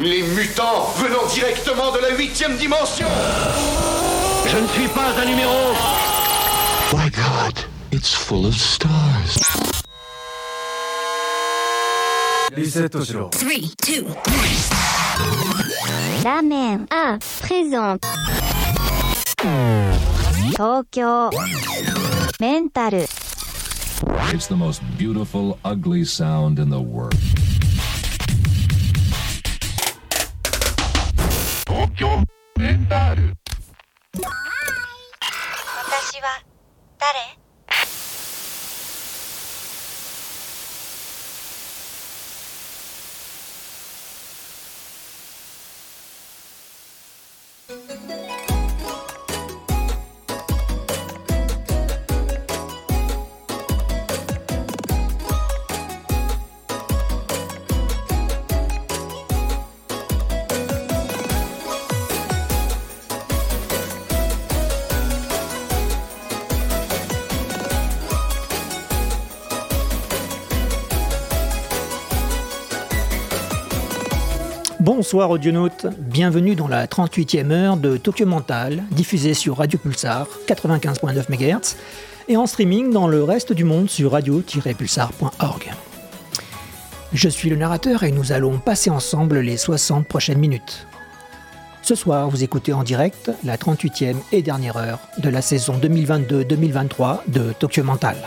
Les mutants venant directement de la huitième dimension Je ne suis pas un numéro My God, it's full of stars. Three, two, ラーメンあprésente 東京メンタル It's the most beautiful, ugly sound in the world. 東京メンタル私は誰？Bonsoir audionautes, bienvenue dans la 38e heure de Tokyo Mental, diffusée sur Radio Pulsar 95.9 MHz et en streaming dans le reste du monde sur radio-pulsar.org. Je suis le narrateur et nous allons passer ensemble les 60 prochaines minutes. Ce soir, vous écoutez en direct la 38e et dernière heure de la saison 2022-2023 de Tokyo Mental.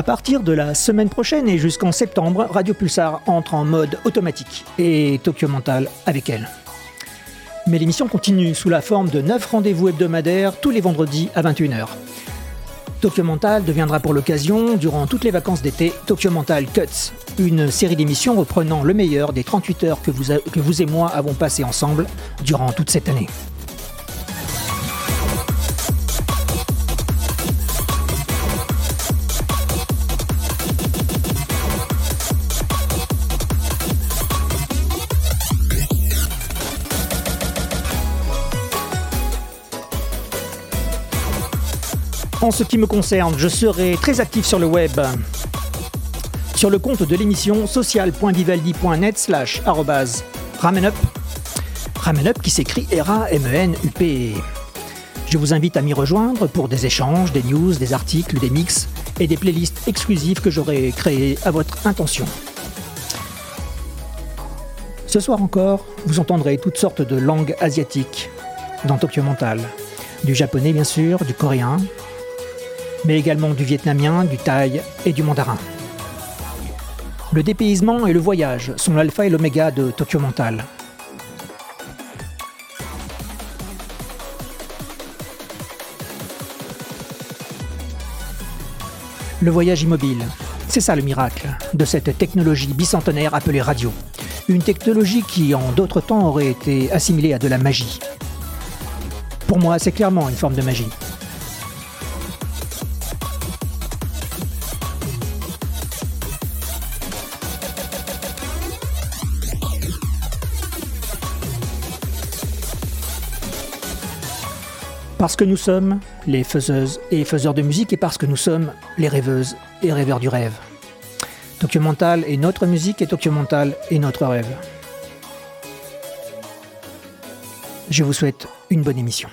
À partir de la semaine prochaine et jusqu'en septembre, Radio Pulsar entre en mode automatique et Tokyo Mental avec elle. Mais l'émission continue sous la forme de 9 rendez-vous hebdomadaires tous les vendredis à 21h. Tokyo Mental deviendra pour l'occasion, durant toutes les vacances d'été, Tokyo Mental Cuts, une série d'émissions reprenant le meilleur des 38 heures que vous, a- que vous et moi avons passées ensemble durant toute cette année. En ce qui me concerne, je serai très actif sur le web. Sur le compte de l'émission social.vivaldi.net slash ramenup. Ramenup qui s'écrit R-A-M-E-N-U-P. Je vous invite à m'y rejoindre pour des échanges, des news, des articles, des mix et des playlists exclusives que j'aurai créées à votre intention. Ce soir encore, vous entendrez toutes sortes de langues asiatiques dans Tokyo Mental. Du japonais bien sûr, du coréen, mais également du vietnamien, du thaï et du mandarin. Le dépaysement et le voyage sont l'alpha et l'oméga de Tokyo Mental. Le voyage immobile, c'est ça le miracle de cette technologie bicentenaire appelée radio. Une technologie qui en d'autres temps aurait été assimilée à de la magie. Pour moi, c'est clairement une forme de magie. Parce que nous sommes les faiseuses et faiseurs de musique et parce que nous sommes les rêveuses et rêveurs du rêve. Tokyo Mental est notre musique et Tokyo Mental est notre rêve. Je vous souhaite une bonne émission.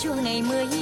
chua ngày mới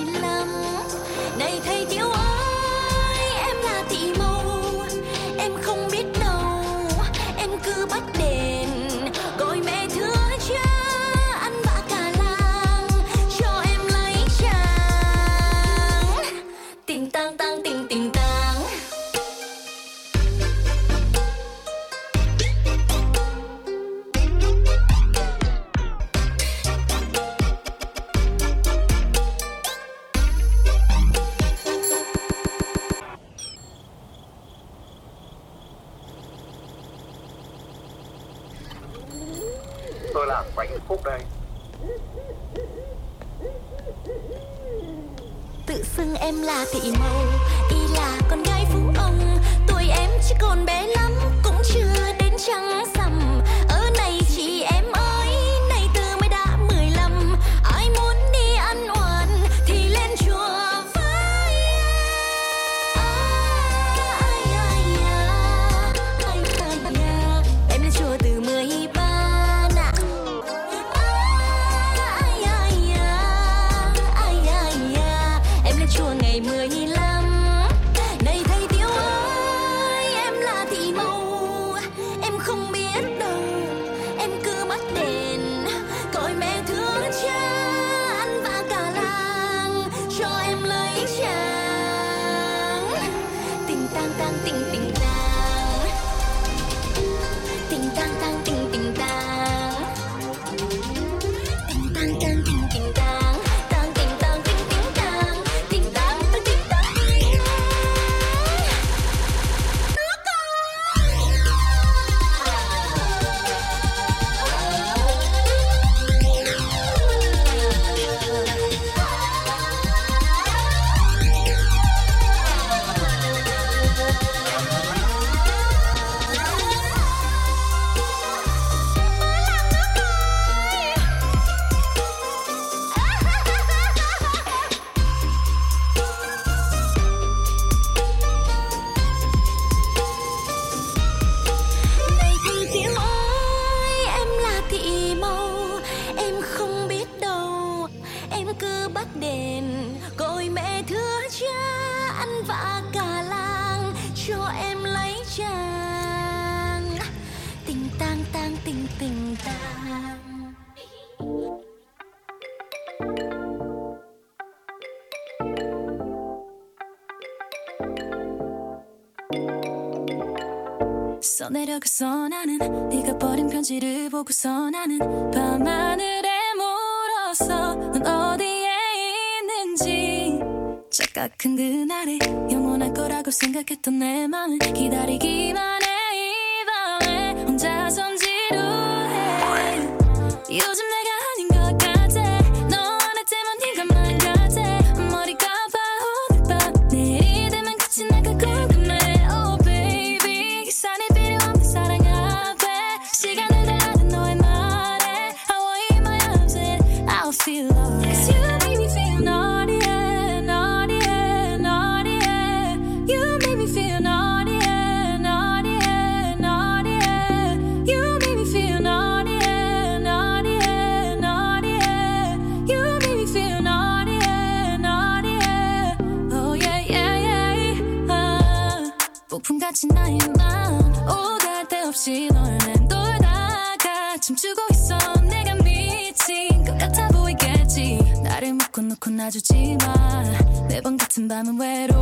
보고서 나는 네가 버린 편지를 보고서 나는 밤하늘에 물었어 넌 어디에 있는지 착각한 그날에 영원할 거라고 생각했던 내 마음은 기다리기만 해 이 밤에 혼자 손지루해. 요즘 밤은 외로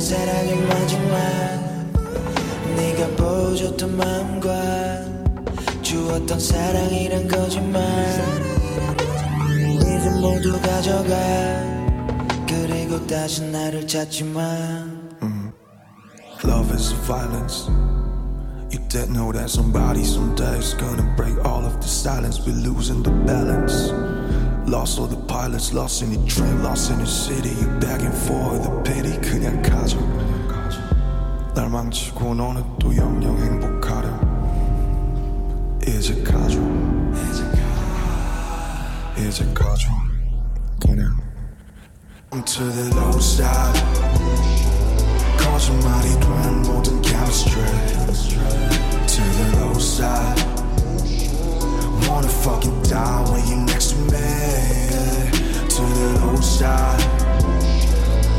사랑의 마지막. 네가 보여줬던 마음과 주었던 사랑이란 거짓말. 이제 모두 가져가. 그리고 다시 나를 찾지 마. Love is violence. You did know that somebody someday is gonna break all of the silence. We're losing the balance. Lost all the pilots, lost in the dream, lost in the city. You back and forth, the pity. 그냥 가져. 날 망치고 너는 또 영영 행복하렴. 이제 가져. 이제 가져. 그냥. Into the low side. close eye.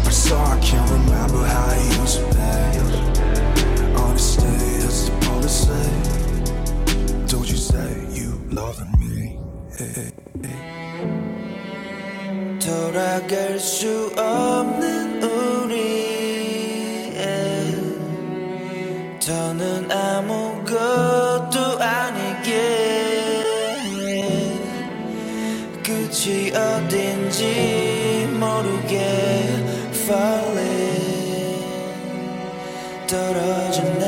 I I can't remember how I used to be. Honestly, it's the policy. Don't you say you loving me? Hey, hey. falling 떨어진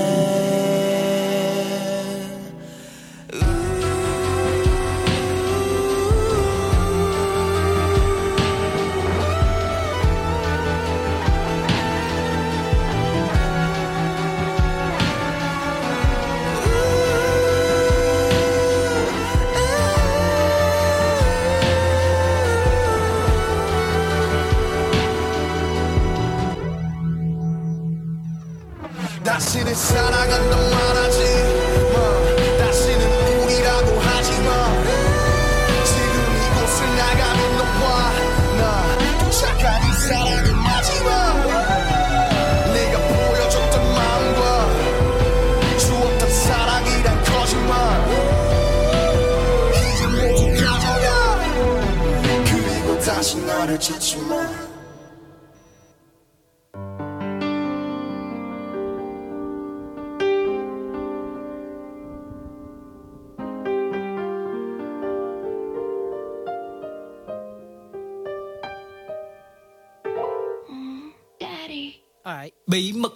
bí mật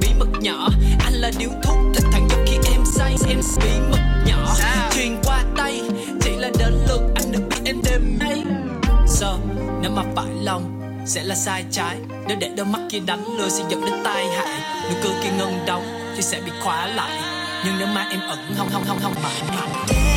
bí mật nhỏ. Anh là điếu thuốc thích thẳng dốc khi em say. Em bí mật nhỏ. Truyền qua tay. Chỉ là đến lượt anh được biết em đêm nay. Giờ nếu mà phải lòng sẽ là sai trái. Nếu để đôi mắt kia đánh lừa sẽ dẫn đến tai hại. Nụ cười kia ngân đóng thì sẽ bị khóa lại. Nhưng nếu mà em ẩn không không không không mãi mãi.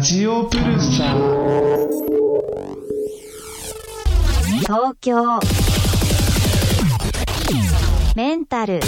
ジオプルサ東京。メンタル。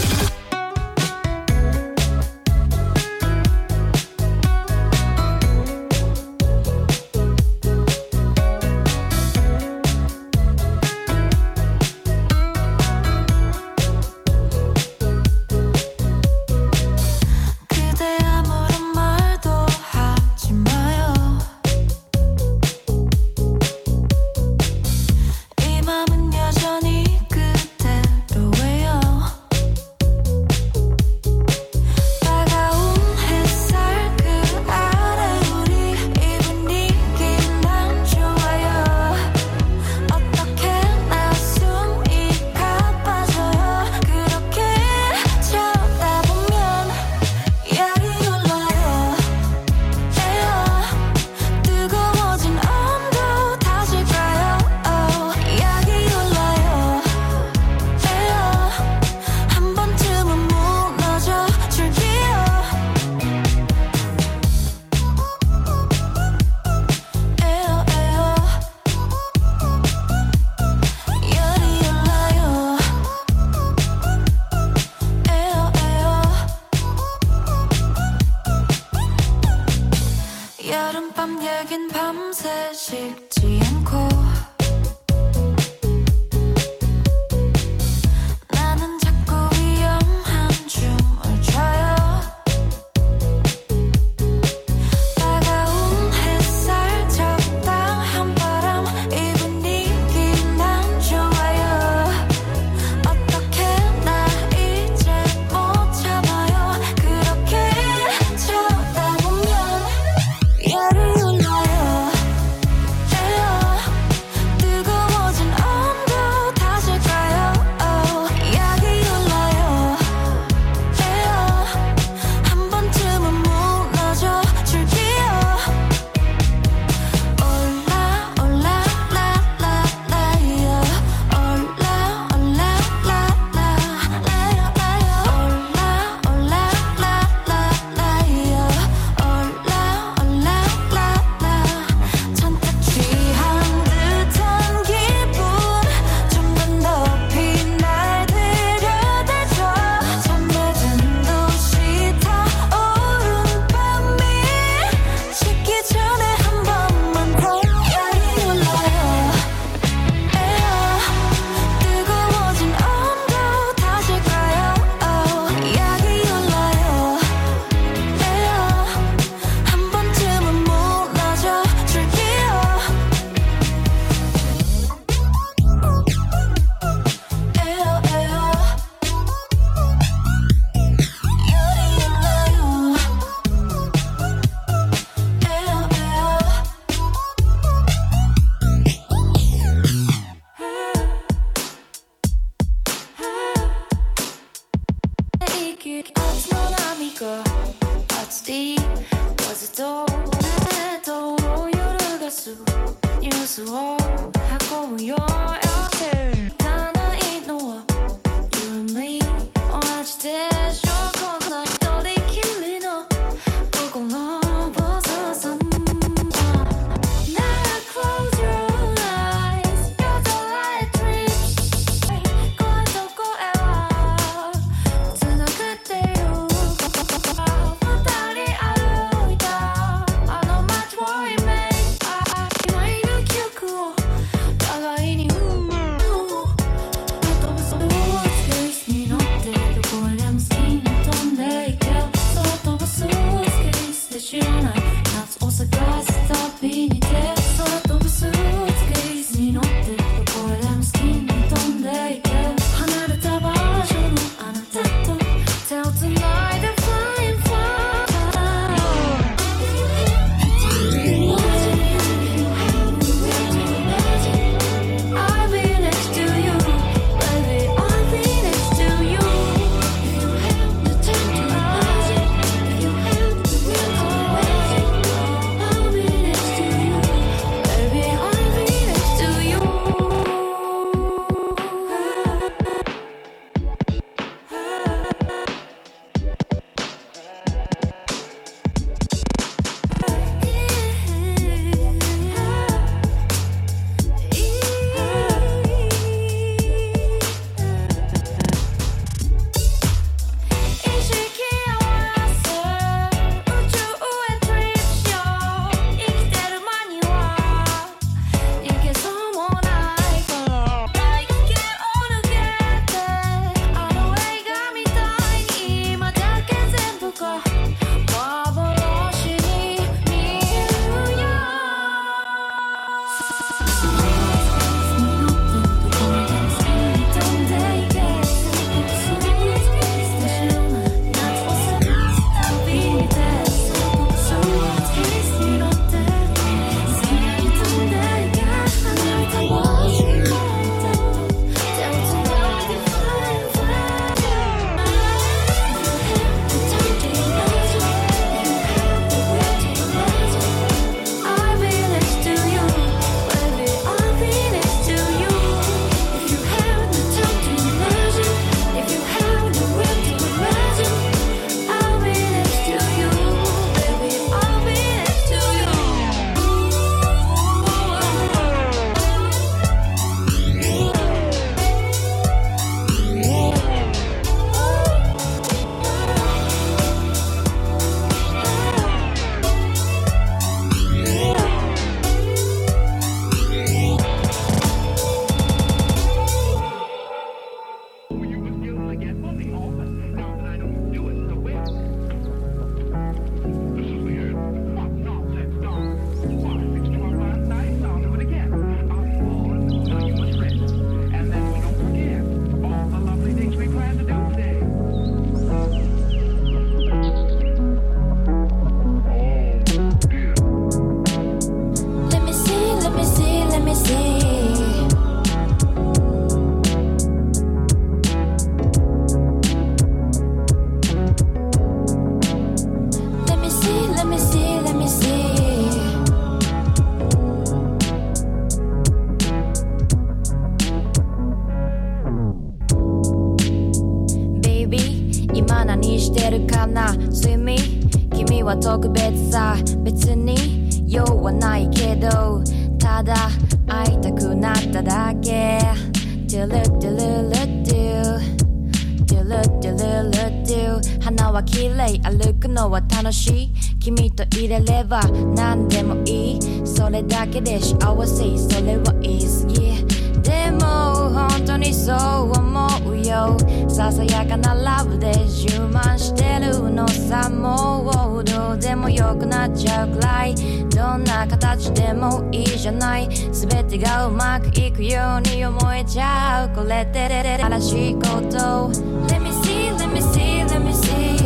くなっちゃうくらい。どんな形でもいいじゃない。全てがうまくいくように思えちゃう。これってれれれらしいこと。Let me see, let me see, let me see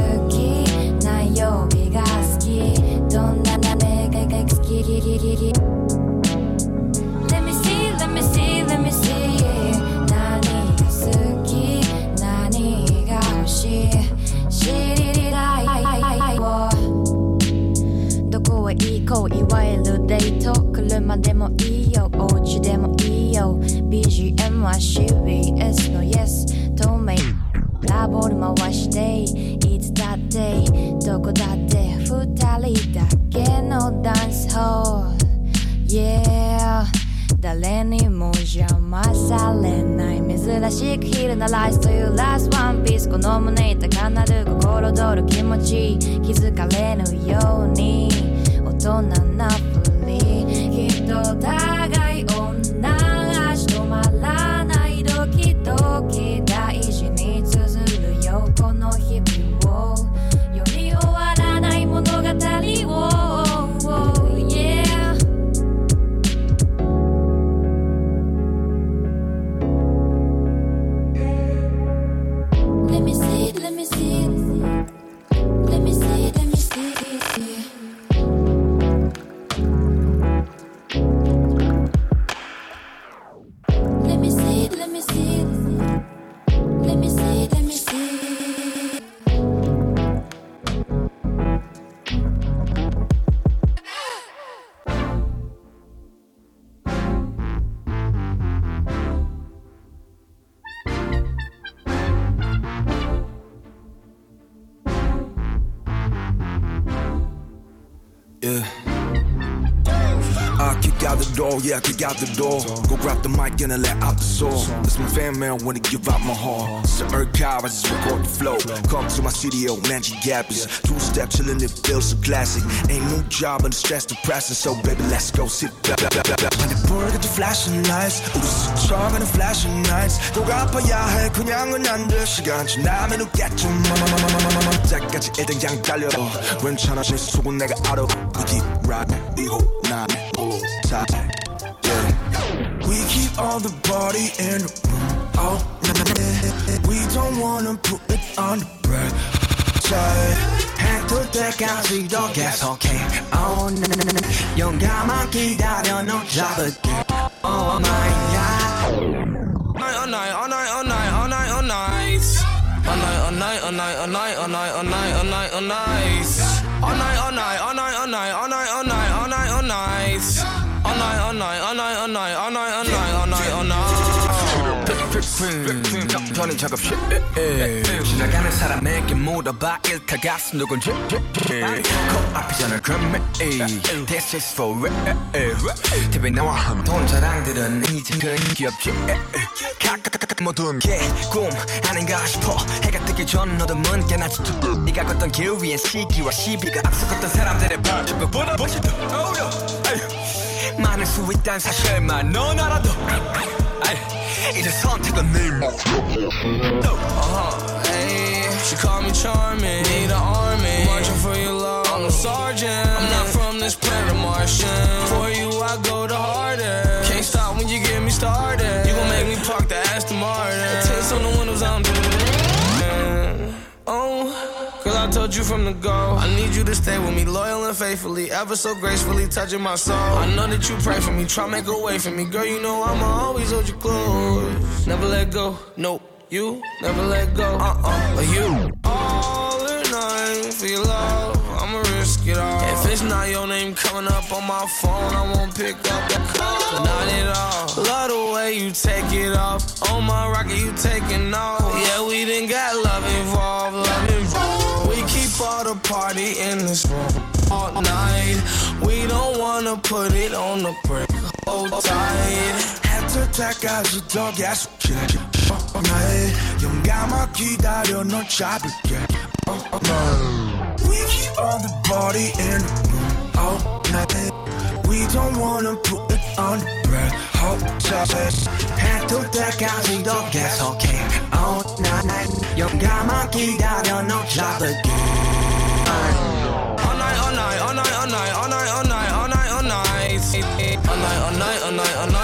好きな曜日が好きどんななめが好き行いわゆる。デート車でもいいよ。お家でもいいよ。BGM は CBS の Yes 透明ラボール回していつだってどこだって二人だけのダンスホール。Yeah 誰にも邪魔されない。珍しく昼なライスというラスワンピース。この胸高鳴る心躍る気持ち。気づかれぬように。どんなふりきっと互 door, yeah, I kick out the door. Go grab the mic and I let out the soul. That's my fan man, wanna give out my heart. It's the archive, I just record the flow. Come to my studio, Magic Gap is two step chillin', it feels so classic. Ain't no job and the stress depressing, so baby, let's go sit back. When the bird got the flashing lights, 우리 스쳐가는 flashing nights. 꼭 아파야 해, 그냥은 안 돼. 시간 지나면 웃겠죠, 마마마마마마마. 때까지 일단 그냥 달려. 괜찮아, 실속은 내가 알아. We keep riding, we hold nine, pull tight. Yeah. We keep all the body in the room all night. We don't wanna put it on the bread. 해뜰 때까지 더 계속해 all night. 용감한 기다려 너 잡을게 all night. All night, all night, all night, all night, all night. All night, all night, all night, all night, all night, all night, all night, all night. All night, all night, all night, all night, all night, all night, all night, all night. All night, all night, all night, all night, all night, all night, all night, all night. 저는 작업실. 지나가는 사람에게 물어봐 일타 가슴 누군지. 전화 금메 This is for real TV 나와 돈 자랑들은 그런 귀엽지 모든 게꿈 아닌가 싶어. 해가 뜨기 전 어둠은 깨나지 네가 걷던 길 위엔 시기와 시비가 앞서갔던 사람들의 발톱보다 훨씬 더 어려. 많을 수 있다는 사실만 넌 알아도 It is on to the name of oh. Uh-huh, hey. She called me charming, need an army. Marching for your love, I'm a sergeant. I'm not from this planet, Martian. For you I told you from the go. I need you to stay with me, loyal and faithfully, ever so gracefully touching my soul. I know that you pray for me, try make a way for me, girl. You know I'ma always hold you close. Never let go, nope. You never let go, uh-uh, but you all or nothing for your love. I'ma risk it all. If it's not your name coming up on my phone, I won't pick up the call. Not at all. Love the way you take it off. On my rocket, you taking off. Yeah, we done got love involved We keep all the party in this room all night. We don't wanna put it on the break. Hold tight. 해뜰 때까지 더 계속해 all night. 용감하게 기다려 널 잡을게 all night. We keep all the body in the room all night. We don't wanna put it on the bread. Hold tight. 해뜰 때까지 더 계속해 all night. 용감하게 기다려 널 잡을게 All night, all night, all night, all night, all night, all night, all night, all night. All night, all night, all night, all night, all night,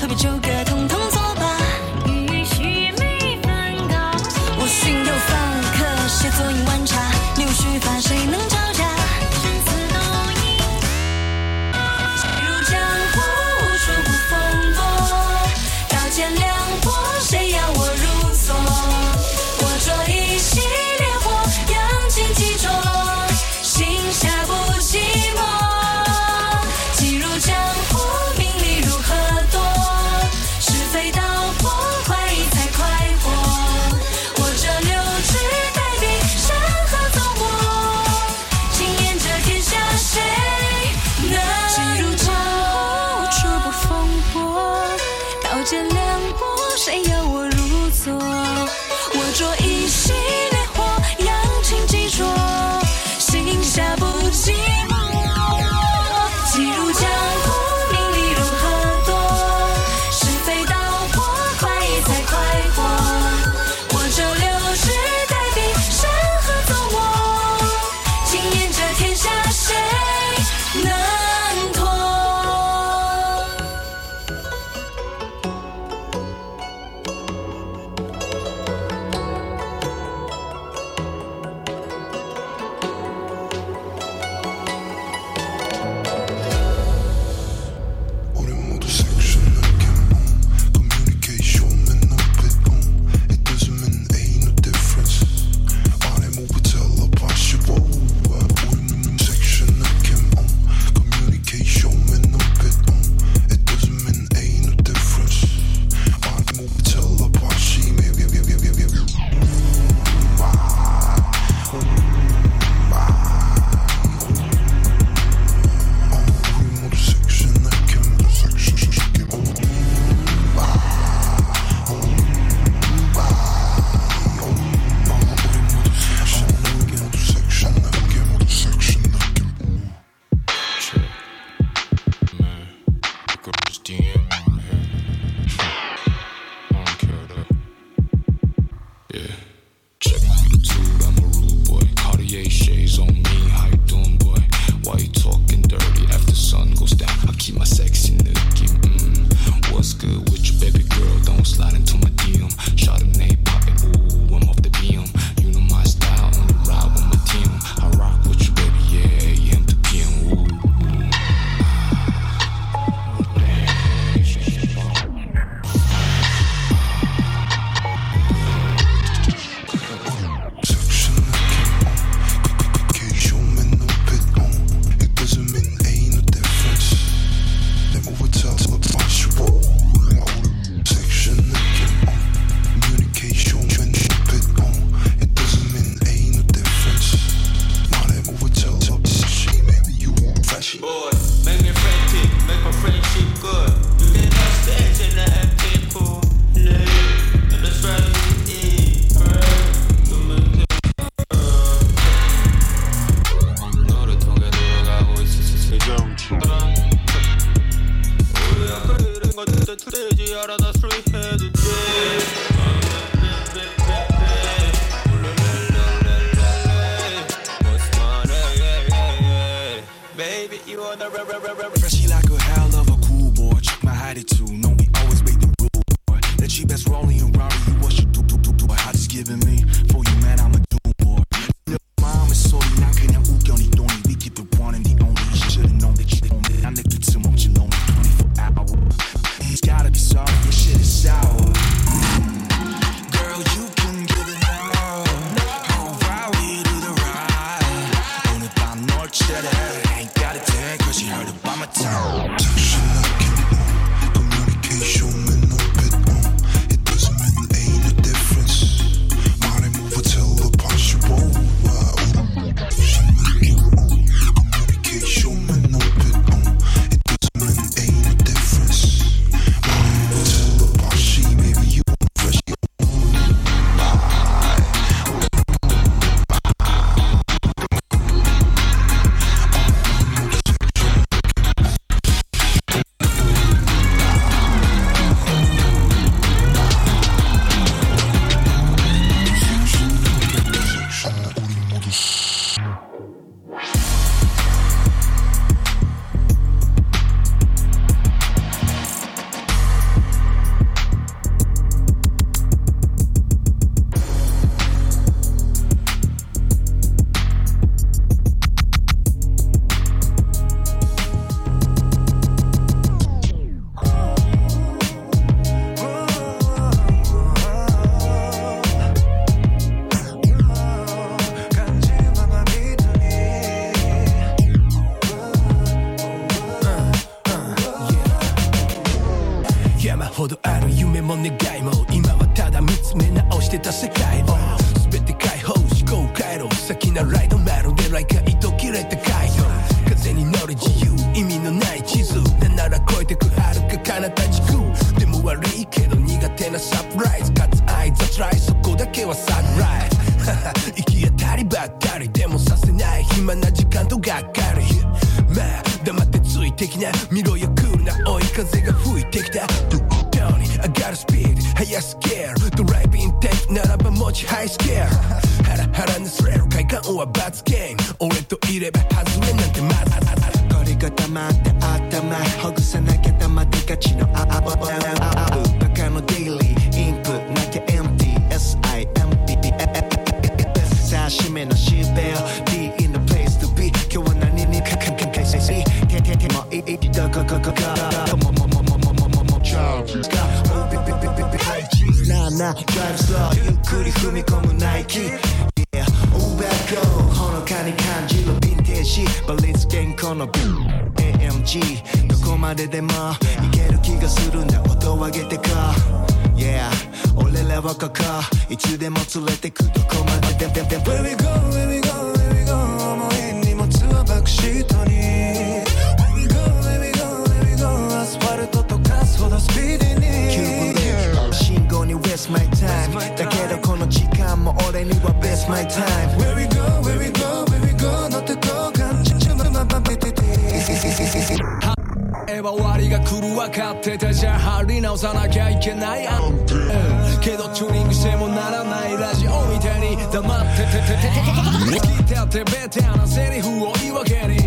何必纠葛，なライドまるで来回と切れた海洋風に乗る自由意味のない地図。なんなら超えてく遥か彼方地区。でも悪いけど苦手なサプライズ。かつ愛雑ライそこだけはサンライズ。行き当たりばったりでもさせない暇な時間とがっかり。まあ黙ってついてきな見ろよクールな追い風が吹いてきた。ドウンに上がるスピード。速すぎる。ドライビンテイクならば持ちハイスケールハラハラにすれる快感は罰ゲーム俺といれば外れなんてまず凝り固まって頭ほぐさなきゃ黙ってがちのああああバカのデイリーインプなきゃ MTSIMP さあ締めのシーベル Be in the place to be 今日は何にかかかかせしてててもいいどここここももももももももチャーズがビビビビビビハイチーズなあなあ Drive slow ゆっくり踏み込むナイキ るヴィンテージバリンス原稿の AMG どこまででもいける気がするんだ音を上げてこう Yeah 俺らはここいつでも連れてくどこまでででで Where we go where we go where we go 思い荷物はバックシートに Where we go where we go where we go アスファルト溶かすほどスピーディーに信号に waste my time だけどこの時間も俺には best my time where we go where we go えば終わりが来る分かってたじゃあ張り直さなきゃいけない。あんたんけどチューニングしてもならないラジオみたいに黙っててててて聞いてあってベタなセリフを言い訳に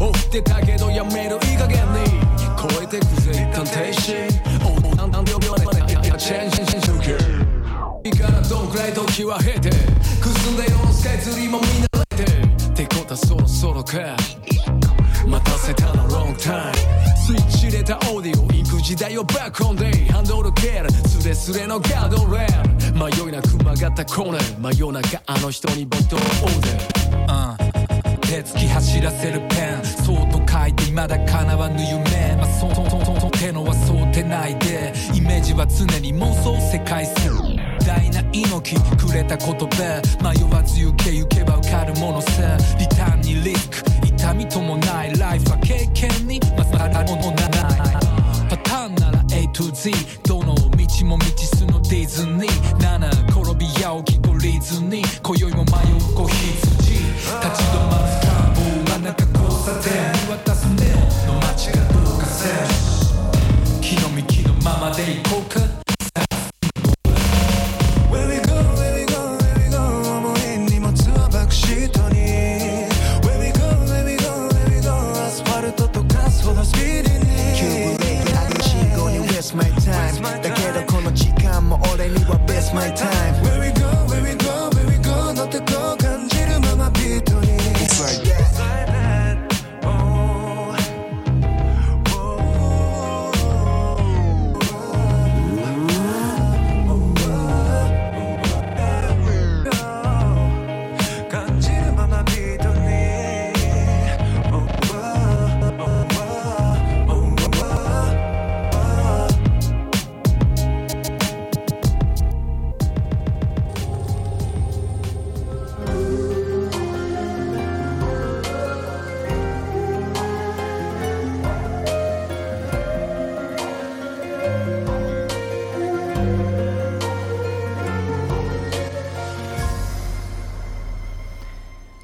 追ってたけどやめるいい加減に超えてくぜ一旦停止おおなんなんでよ秒でやチェンジしし受けいいからどんくらい時は経てくすんで世のスカイツリーも見慣れてってことはそろそろかせたの long time スイッチ入れたオーディオインク時代をバックオンデイハンドルケールスレスレのガードレール。迷いなく曲がったコーナー真夜中あの人にボトルオーダー手つき走らせるペン。そうと書いて未だ叶わぬ夢。まあそうそうそうそう手のはそうてないで。イメージは常に妄想世界線大な猪木くれた言葉。迷わず行け行けば受かるものさ。リターンにリスク。痛みともないライフは経験に。まさらものないパターンなら A to Z どの道も道すのディズニー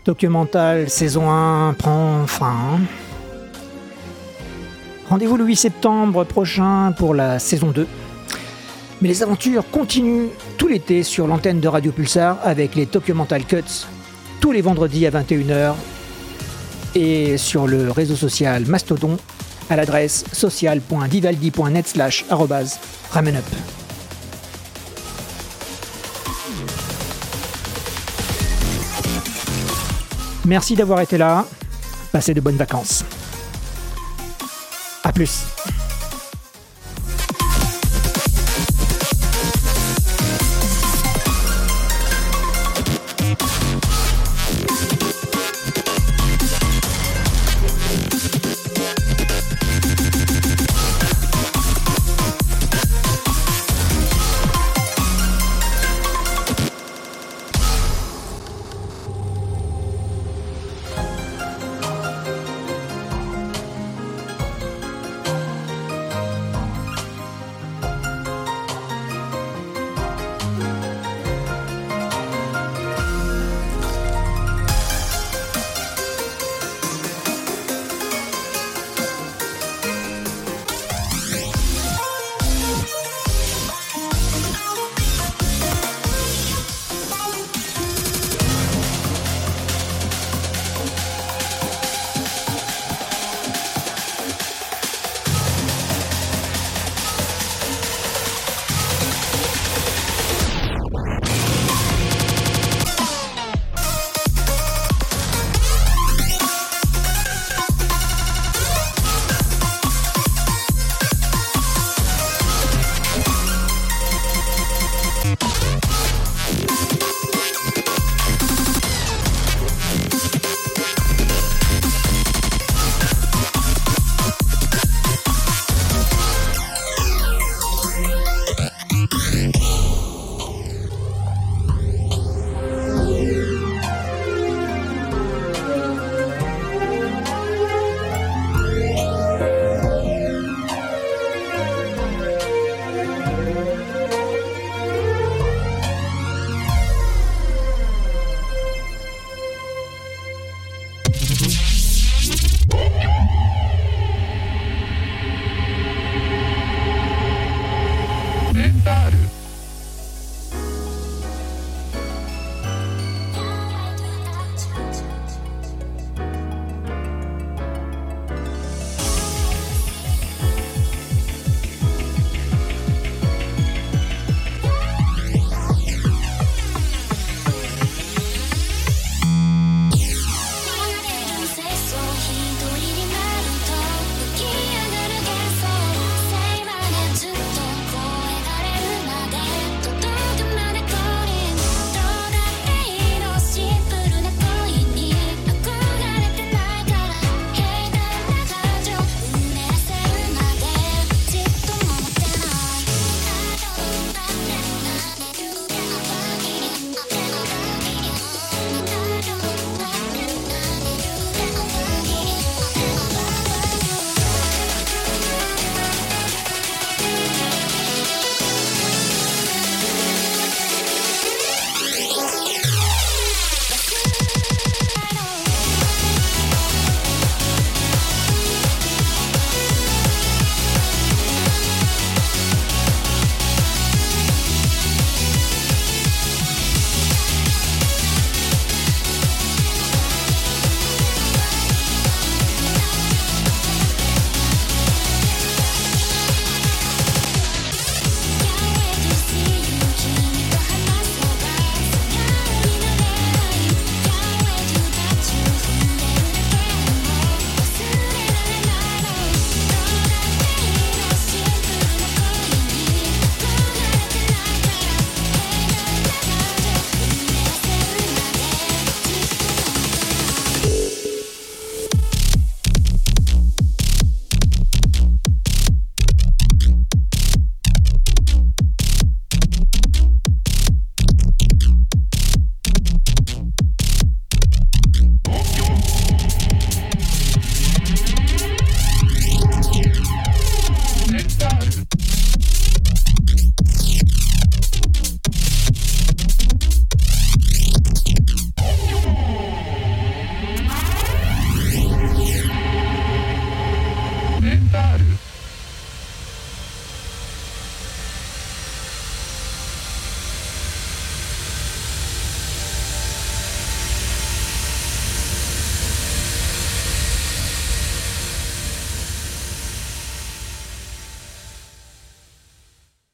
Documental saison 1 prend fin. Rendez-vous le 8 septembre prochain pour la saison 2. Mais les aventures continuent tout l'été sur l'antenne de Radio Pulsar avec les Documental Cuts tous les vendredis à 21h et sur le réseau social Mastodon à l'adresse social.vivaldi.net slash ramenup. Merci d'avoir été là. Passez de bonnes vacances. A plus.